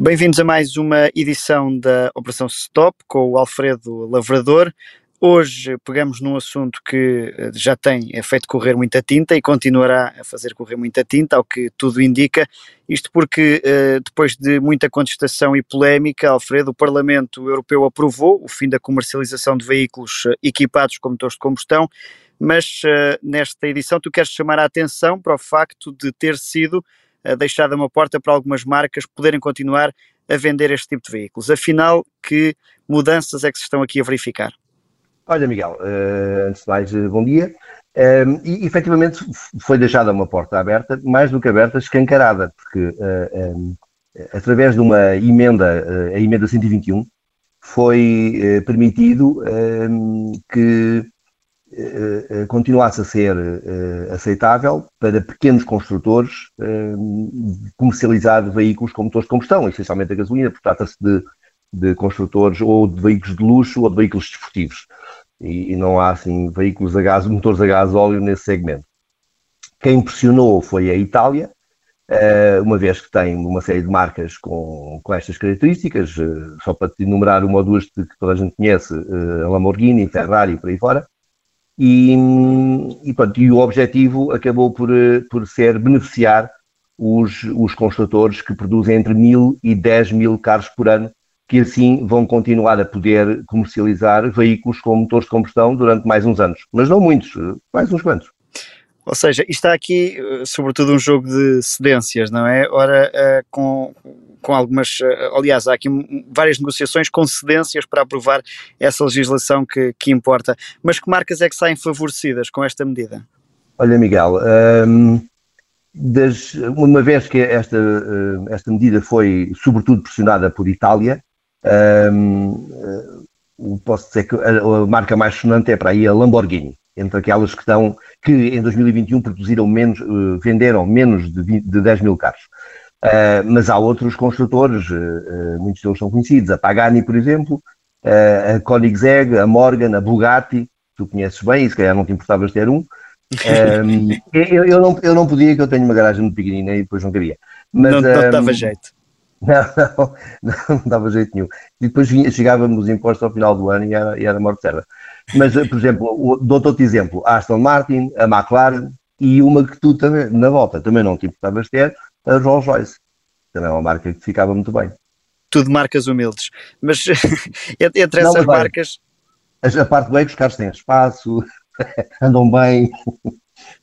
Bem-vindos a mais uma edição da Operação Stop com o Alfredo Lavrador. Hoje pegamos num assunto que eh, já tem é feito correr muita tinta e continuará a fazer correr muita tinta, ao que tudo indica. Isto porque, eh, depois de muita contestação e polémica, Alfredo, o Parlamento Europeu aprovou o fim da comercialização de veículos eh, equipados com motores de combustão, mas nesta edição tu queres chamar a atenção para o facto de ter sido deixada uma porta para algumas marcas poderem continuar a vender este tipo de veículos. Afinal, que mudanças é que se estão aqui a verificar? Olha, Miguel, uh, antes de mais, uh, bom dia. Uh, e efetivamente foi deixada uma porta aberta, mais do que aberta, escancarada, porque um, através de uma emenda, a emenda 121, foi permitido que continuasse a ser aceitável para pequenos construtores comercializar veículos com motores de combustão, essencialmente a gasolina, porque trata-se de, de construtores ou de veículos de luxo ou de veículos desportivos e, e, não há assim veículos a gás, motores a gás óleo nesse segmento. Quem impressionou foi a Itália, uma vez que tem uma série de marcas com, com estas características, só para te enumerar uma ou duas que toda a gente conhece, a Lamborghini, Ferrari e por aí fora. E, e, pronto, e o objetivo acabou por, por ser beneficiar os, os construtores que produzem entre mil e dez mil carros por ano que assim vão continuar a poder comercializar veículos com motores de combustão durante mais uns anos. Mas não muitos, mais uns quantos. Ou seja, está aqui, eh, sobretudo, um jogo de cedências, não é? Ora, com, com algumas. Uh, aliás, há aqui várias negociações com cedências para aprovar essa legislação que, que importa. Mas que marcas é que saem favorecidas com esta medida? Olha, Miguel, um, das, uma vez que esta, esta medida foi, sobretudo, pressionada por Itália, um, posso dizer que a, marca mais sonante é para aí a Lamborghini, entre aquelas que estão, que em 2021 produziram menos, venderam menos de, 20, de 10 mil carros. Uh, mas há outros construtores, uh, muitos deles são conhecidos, a Pagani, por exemplo, a Koenigsegg, a Morgan, a Bugatti, tu conheces bem, e se calhar não te importavas ter um. um eu, eu, não, eu não podia, que eu tenho uma garagem muito pequenina e depois não queria. Mas, não, não dava jeito. Não, não, não, dava jeito nenhum. E depois vinha, chegávamos os impostos ao final do ano e era, e era morte certa. Mas, por exemplo, dou-te outro exemplo: a Aston Martin, a McLaren e uma que tu também, na volta, também não te importavas ter, a Rolls Royce. Também é uma marca que ficava muito bem. Tudo marcas humildes. Mas entre essas não, marcas. A, a parte bem que os carros têm espaço, andam bem.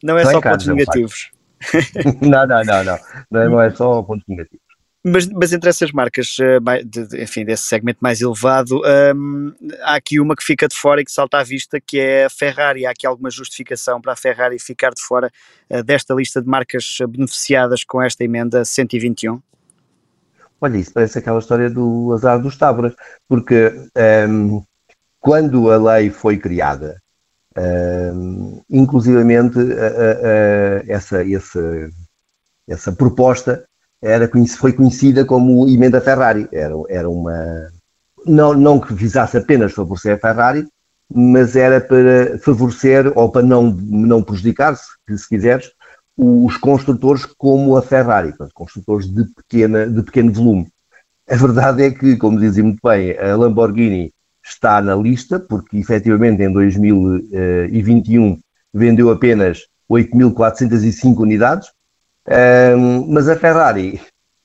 Não é só pontos negativos. não, não, não, não. É, não é só pontos negativos. Mas, mas entre essas marcas, eh, enfim, desse segmento mais elevado, um, há aqui uma que fica de fora e que salta à vista, que é a Ferrari. Há aqui alguma justificação para a Ferrari ficar de fora uh, desta lista de marcas beneficiadas com esta emenda 121? Olha, isso parece aquela história do azar dos táburas, porque um, quando a lei foi criada, um, inclusivamente essa, essa, essa proposta era, foi conhecida como emenda Ferrari. Era, era uma. Não, não que visasse apenas favorecer a Ferrari, mas era para favorecer ou para não, não prejudicar, se, se quiseres, os construtores como a Ferrari, construtores de, pequena, de pequeno volume. A verdade é que, como dizia muito bem, a Lamborghini está na lista, porque efetivamente em 2021 vendeu apenas 8.405 unidades, um, mas a Ferrari,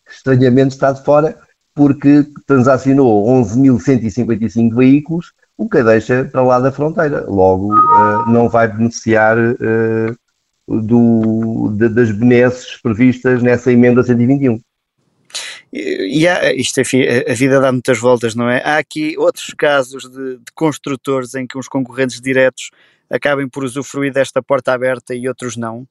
estranhamente, está de fora porque transacionou 11.155 veículos, o que a deixa para lá da fronteira. Logo, uh, não vai beneficiar uh, do, de, das benesses previstas nessa emenda 121. E há, isto, enfim, a vida dá muitas voltas, não é? Há aqui outros casos de, de construtores em que os concorrentes diretos acabem por usufruir desta porta aberta e outros não?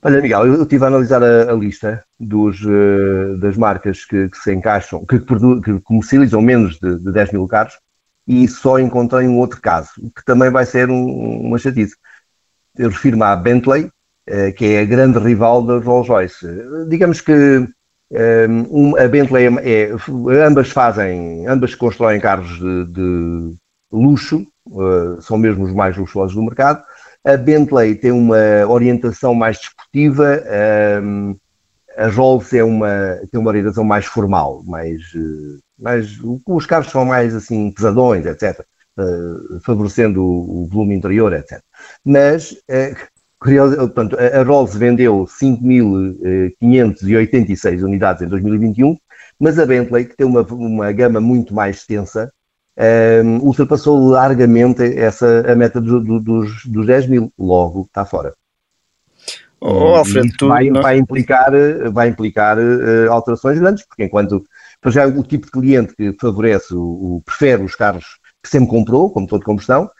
Olha, Miguel, eu estive a analisar a, a lista dos, uh, das marcas que, que, se encaixam, que, que comercializam menos de, de 10 mil carros e só encontrei um outro caso, que também vai ser um, uma chatice. Eu refiro-me à Bentley, uh, que é a grande rival da Rolls-Royce. Digamos que eh, um, a Bentley é, é, ambas fazem, ambas constroem carros de, de luxo, uh, são mesmo os mais luxuosos do mercado, a Bentley tem uma orientação mais desportiva, um, a Rolls é uma, tem uma orientação mais formal, mais, mais, os carros são mais assim pesadões, etc., favorecendo o, volume interior, etc. Mas, curioso, portanto, a Rolls vendeu 5.586 unidades em 2021, mas a Bentley, que tem uma, uma gama muito mais extensa, um, ultrapassou largamente essa, a meta do, do, dos, dos 10 mil, logo está fora. Oh, Alfredo, tu vai, não... vai, implicar, vai implicar uh, alterações grandes, porque enquanto para já o tipo de cliente que favorece, o, o, prefere os carros que sempre comprou, como todo combustão,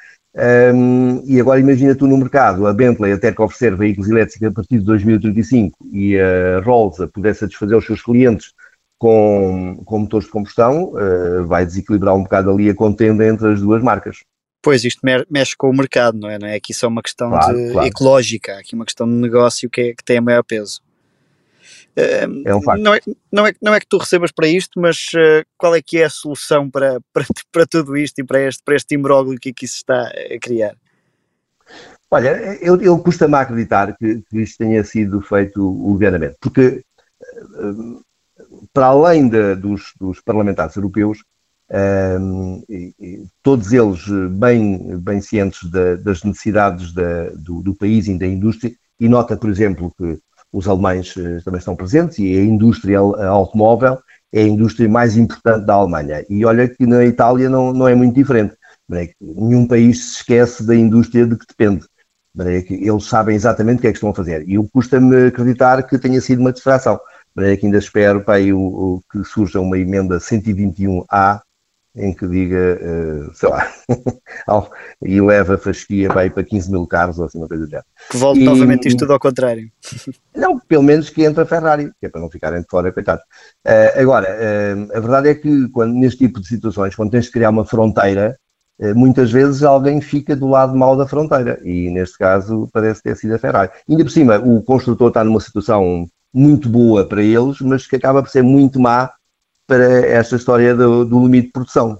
um, e agora imagina tu no mercado a Bentley a ter que oferecer veículos elétricos a partir de 2035 e a Rolls a poder satisfazer os seus clientes com, com motores de combustão, uh, vai desequilibrar um bocado ali a contenda entre as duas marcas. Pois, isto mexe com o mercado, não é? Não é? Aqui só uma questão claro, de, claro. ecológica, aqui uma questão de negócio que, é, que tem a maior peso. Uh, é um facto. Não é, não, é, não é que tu recebas para isto, mas uh, qual é que é a solução para, para, para tudo isto e para este, para este imbróglio que aqui se está a criar? Olha, eu, eu custa-me acreditar que, que isto tenha sido feito levianamente, porque uh, para além de, dos, dos, parlamentares europeus, um, ehm, e, todos eles bem, bem cientes de, das necessidades da, do, do, país e da indústria, e nota, por exemplo, que os alemães eh, também estão presentes e a indústria automóvel é a indústria mais importante da Alemanha. E olha que na Itália não, não é muito diferente. Nenhum país se esquece da indústria de que depende. Eles sabem exatamente o que é que estão a fazer. E custa-me acreditar que tenha sido uma distração maneira que ainda espero para aí o, o, que surja uma emenda 121A em que diga, uh, sei lá, e leva a fasquia para, para 15 mil carros ou assim, uma coisa do género. Que volte e, novamente isto tudo ao contrário. Não, pelo menos que entre a Ferrari, que é para não ficarem de fora, coitados. Uh, agora, uh, a verdade é que quando, neste tipo de situações, quando tens de criar uma fronteira, muitas vezes alguém fica do lado mau da fronteira, e neste caso parece ter sido a Ferrari. Ainda por cima, o construtor está numa situação muito boa para eles, mas que acaba por ser muito má para esta história do, do limite de produção.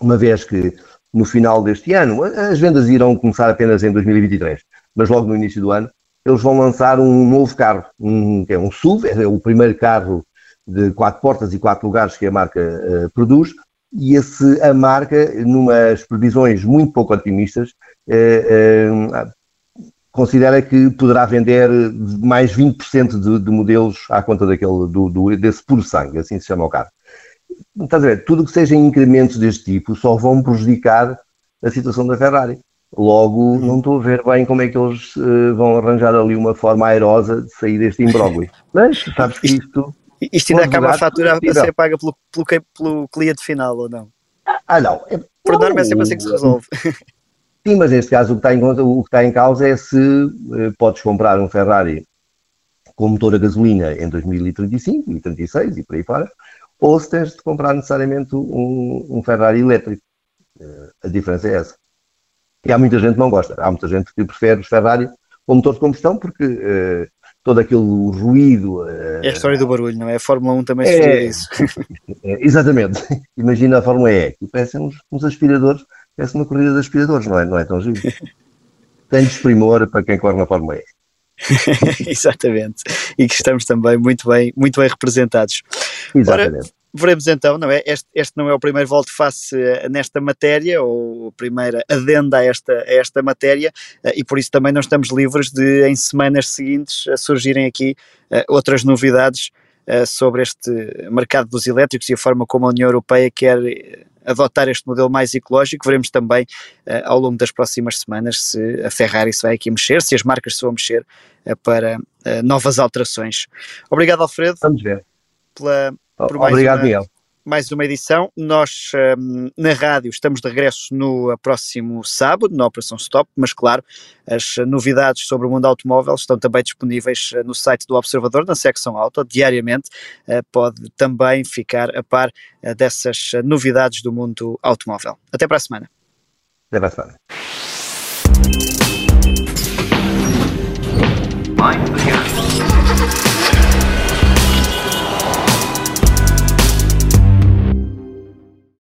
Uma vez que no final deste ano, as vendas irão começar apenas em 2023, mas logo no início do ano, eles vão lançar um novo carro, um, que é um SUV, é o primeiro carro de quatro portas e quatro lugares que a marca uh, produz, e esse, a marca, numas previsões muito pouco otimistas, uh, uh, considera que poderá vender mais 20% de, de modelos à conta daquele, do, do, desse puro sangue, assim se chama o carro. Estás a ver, tudo que sejam incrementos deste tipo só vão prejudicar a situação da Ferrari. Logo, não estou a ver bem como é que eles uh, vão arranjar ali uma forma airosa de sair deste imbróglio. Mas sabes que isto. Isto ainda acaba a fatura a ser paga pelo, pelo, pelo cliente final ou não? Ah, não. É, Por norma é sempre assim que se resolve. Sim, mas neste caso o que está em, o que está em causa é se uh, podes comprar um Ferrari com motor a gasolina em 2035 e 36 e por aí fora, ou se tens de comprar necessariamente um, um Ferrari elétrico. Uh, a diferença é essa. E há muita gente que não gosta. Há muita gente que prefere os Ferrari com motor de combustão porque uh, todo aquele ruído. é a história do barulho, não é? A Fórmula 1 também é, isso. É, exatamente. Imagina a Fórmula E, que parecem uns, uns aspiradores parece uma corrida de aspiradores, não é, não é tão giro. Tem desprimor para quem corre na Fórmula E. Exatamente, e que estamos também muito bem, muito bem representados. Exatamente. Ora, veremos então, não é? Este, este não é o primeiro volte face eh, nesta matéria, ou a primeira adenda a esta, a esta matéria, eh, e por isso também não estamos livres de, em semanas seguintes, surgirem aqui eh, outras novidades sobre este mercado dos elétricos e a forma como a União Europeia quer adotar este modelo mais ecológico. Veremos também uh, ao longo das próximas semanas se a Ferrari se vai aqui mexer, se as marcas se vão mexer uh, para uh, novas alterações. Obrigado, Alfredo. Vamos ver. Pela, por mais Obrigado, uma, Miguel mais uma edição. Nós um, na rádio estamos de regresso no próximo sábado, na Operação Stop, mas claro, as novidades sobre o mundo automóvel estão também disponíveis eh, no site do Observador, na secção auto, diariamente. Uh, pode também ficar a par uh, dessas novidades do mundo automóvel. Até para a semana. Até para a semana. Mind